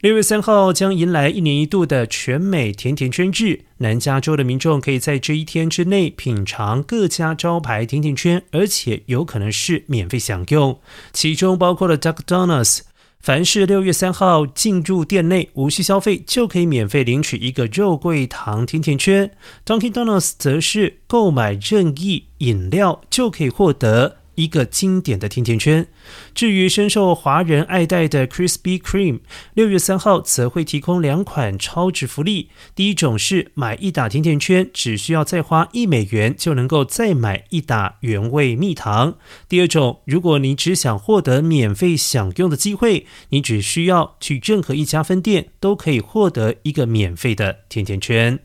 六月三号将迎来一年一度的全美甜甜圈日，南加州的民众可以在这一天之内品尝各家招牌甜甜圈，而且有可能是免费享用，其中包括了 Duck Donuts。凡是六月三号进入店内，无需消费就可以免费领取一个肉桂糖甜甜圈。Dunkin' Donuts 则是购买任意饮料就可以获得。一个经典的甜甜圈。至于深受华人爱戴的 Krispy Kreme，六月三号则会提供两款超值福利。第一种是买一打甜甜圈，只需要再花一美元就能够再买一打原味蜜糖。第二种，如果你只想获得免费享用的机会，你只需要去任何一家分店，都可以获得一个免费的甜甜圈。